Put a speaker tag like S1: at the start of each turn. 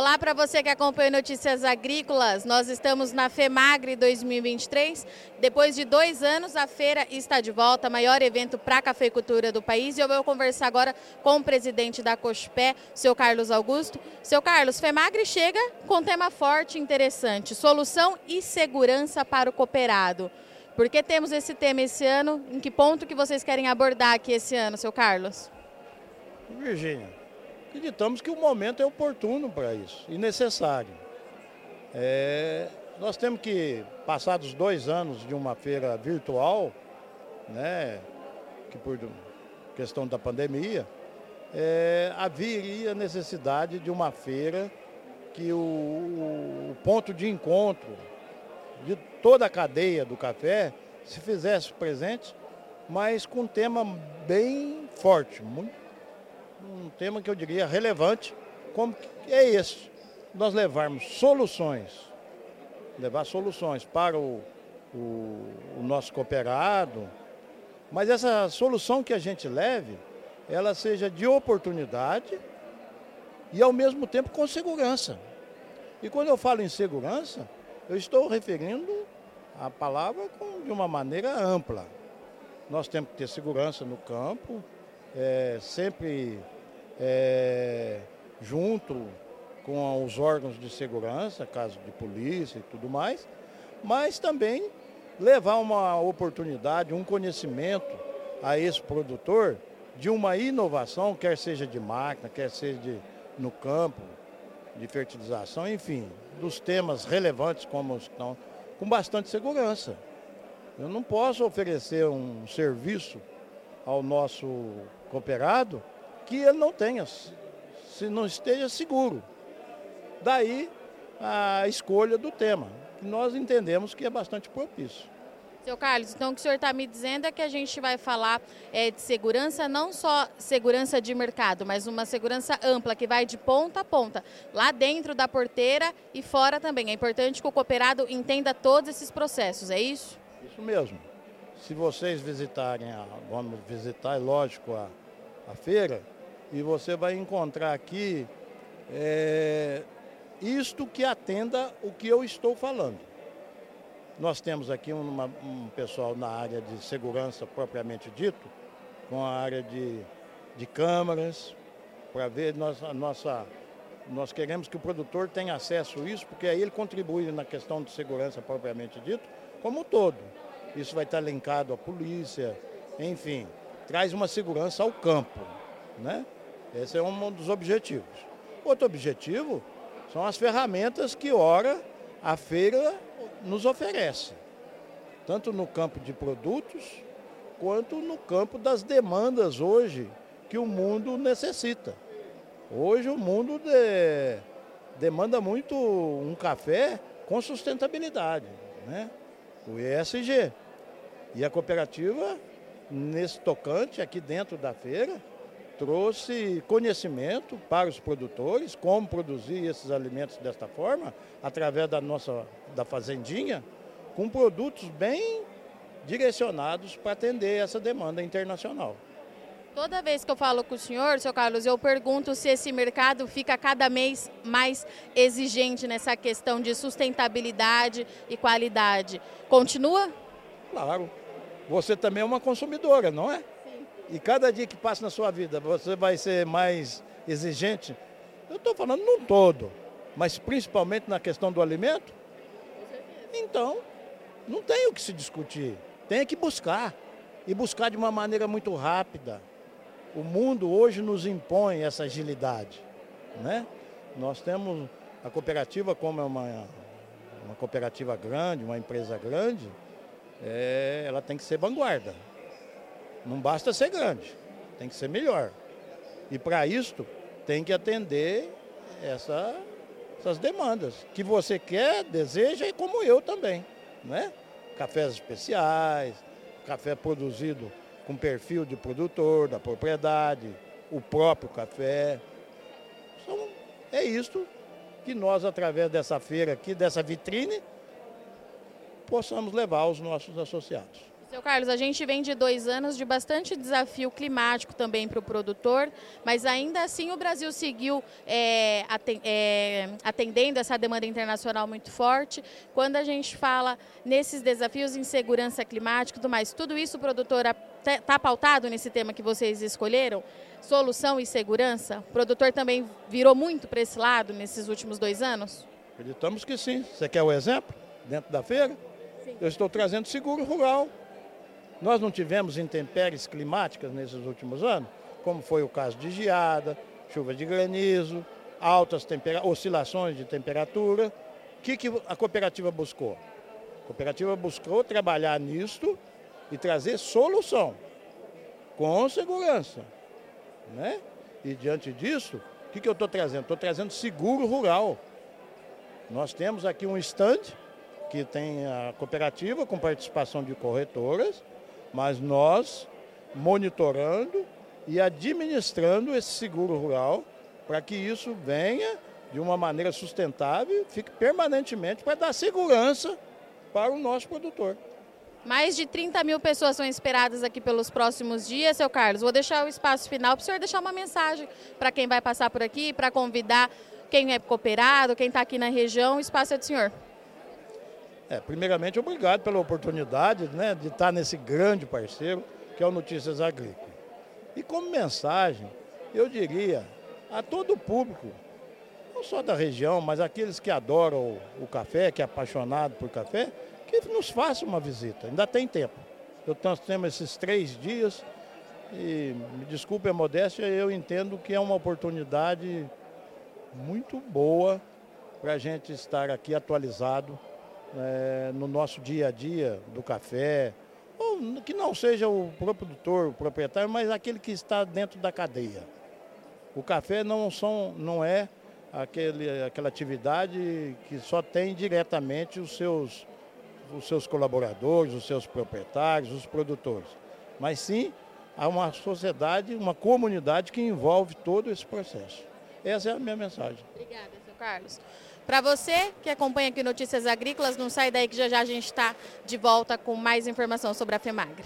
S1: Olá para você que acompanha Notícias Agrícolas. Nós estamos na FEMAGRE 2023. Depois de dois anos, a feira está de volta, maior evento para a cafeicultura do país. E eu vou conversar agora com o presidente da COSPÉ, seu Carlos Augusto. Seu Carlos, FEMAGRE chega com tema forte e interessante: solução e segurança para o cooperado. Por que temos esse tema esse ano? Em que ponto que vocês querem abordar aqui esse ano, seu Carlos?
S2: Virgínia, acreditamos que o momento é oportuno para isso e necessário. É, nós temos que, passados dois anos de uma feira virtual, né, que por questão da pandemia, é, haveria necessidade de uma feira que o, o ponto de encontro de toda a cadeia do café se fizesse presente, mas com um tema bem forte, muito um tema que eu diria relevante, como é esse, nós levarmos soluções, levar soluções para o, o, o nosso cooperado, mas essa solução que a gente leve, ela seja de oportunidade e ao mesmo tempo com segurança. E quando eu falo em segurança, eu estou referindo a palavra com, de uma maneira ampla. Nós temos que ter segurança no campo, é, sempre é, junto com os órgãos de segurança, caso de polícia e tudo mais, mas também levar uma oportunidade, um conhecimento a esse produtor de uma inovação, quer seja de máquina, quer seja de, no campo, de fertilização, enfim, dos temas relevantes como estão, com bastante segurança. Eu não posso oferecer um serviço ao nosso cooperado que ele não tenha, se não esteja seguro. Daí a escolha do tema, que nós entendemos que é bastante propício.
S1: Seu Carlos, então o que o senhor está me dizendo é que a gente vai falar é, de segurança, não só segurança de mercado, mas uma segurança ampla, que vai de ponta a ponta, lá dentro da porteira e fora também. É importante que o cooperado entenda todos esses processos, é isso?
S2: Isso mesmo. Se vocês visitarem, a, vamos visitar, é lógico, a, a feira, e você vai encontrar aqui é, isto que atenda o que eu estou falando. Nós temos aqui uma, um pessoal na área de segurança propriamente dito, com a área de, de câmaras, para ver nós, a nossa. Nós queremos que o produtor tenha acesso a isso, porque aí ele contribui na questão de segurança propriamente dito, como um todo. Isso vai estar linkado à polícia, enfim, traz uma segurança ao campo. Né? Esse é um dos objetivos. Outro objetivo são as ferramentas que, ora, a feira nos oferece, tanto no campo de produtos, quanto no campo das demandas hoje que o mundo necessita. Hoje o mundo de, demanda muito um café com sustentabilidade, né? o ESG. E a cooperativa, nesse tocante, aqui dentro da feira, trouxe conhecimento para os produtores, como produzir esses alimentos desta forma, através da nossa da fazendinha, com produtos bem direcionados para atender essa demanda internacional.
S1: Toda vez que eu falo com o senhor, seu Carlos, eu pergunto se esse mercado fica cada mês mais exigente nessa questão de sustentabilidade e qualidade. Continua?
S2: Claro. Você também é uma consumidora, não é? E cada dia que passa na sua vida, você vai ser mais exigente. Eu estou falando num todo, mas principalmente na questão do alimento. Então, não tem o que se discutir. Tem que buscar. E buscar de uma maneira muito rápida. O mundo hoje nos impõe essa agilidade. Né? Nós temos a cooperativa, como é uma, uma cooperativa grande, uma empresa grande, é, ela tem que ser vanguarda. Não basta ser grande, tem que ser melhor. E para isto tem que atender essa, essas demandas que você quer, deseja e como eu também, né? Cafés especiais, café produzido com perfil de produtor, da propriedade, o próprio café. Então, é isto que nós, através dessa feira aqui, dessa vitrine, possamos levar aos nossos associados.
S1: Seu Carlos, a gente vem de dois anos de bastante desafio climático também para o produtor, mas ainda assim o Brasil seguiu é, é, atendendo essa demanda internacional muito forte. Quando a gente fala nesses desafios em segurança climática e tudo mais, tudo isso o produtor está pautado nesse tema que vocês escolheram? Solução e segurança? O produtor também virou muito para esse lado nesses últimos dois anos?
S2: Acreditamos que sim. Você quer o exemplo dentro da feira? Sim. Eu estou trazendo seguro rural nós não tivemos intempéries climáticas nesses últimos anos, como foi o caso de geada, chuva de granizo, altas oscilações de temperatura. O que, que a cooperativa buscou? A cooperativa buscou trabalhar nisto e trazer solução com segurança. Né? E diante disso, o que, que eu estou trazendo? Estou trazendo seguro rural. Nós temos aqui um estande que tem a cooperativa com participação de corretoras mas nós monitorando e administrando esse seguro rural para que isso venha de uma maneira sustentável, fique permanentemente para dar segurança para o nosso produtor.
S1: Mais de 30 mil pessoas são esperadas aqui pelos próximos dias, seu Carlos. Vou deixar o espaço final para o senhor deixar uma mensagem para quem vai passar por aqui, para convidar quem é cooperado, quem está aqui na região. O espaço é do senhor.
S2: É, primeiramente, obrigado pela oportunidade né, de estar nesse grande parceiro que é o Notícias Agrícolas. E como mensagem, eu diria a todo o público, não só da região, mas aqueles que adoram o, o café, que é apaixonado por café, que nos façam uma visita, ainda tem tempo. Eu, temos esses três dias e, me desculpe a modéstia, eu entendo que é uma oportunidade muito boa para a gente estar aqui atualizado é, no nosso dia a dia do café, ou que não seja o produtor, o proprietário, mas aquele que está dentro da cadeia. O café não, são, não é aquele, aquela atividade que só tem diretamente os seus, os seus colaboradores, os seus proprietários, os produtores, mas sim há uma sociedade, uma comunidade que envolve todo esse processo. Essa é a minha mensagem.
S1: Obrigada, seu Carlos. Para você que acompanha aqui Notícias Agrícolas, não sai daí que já já a gente está de volta com mais informação sobre a FEMAGRE.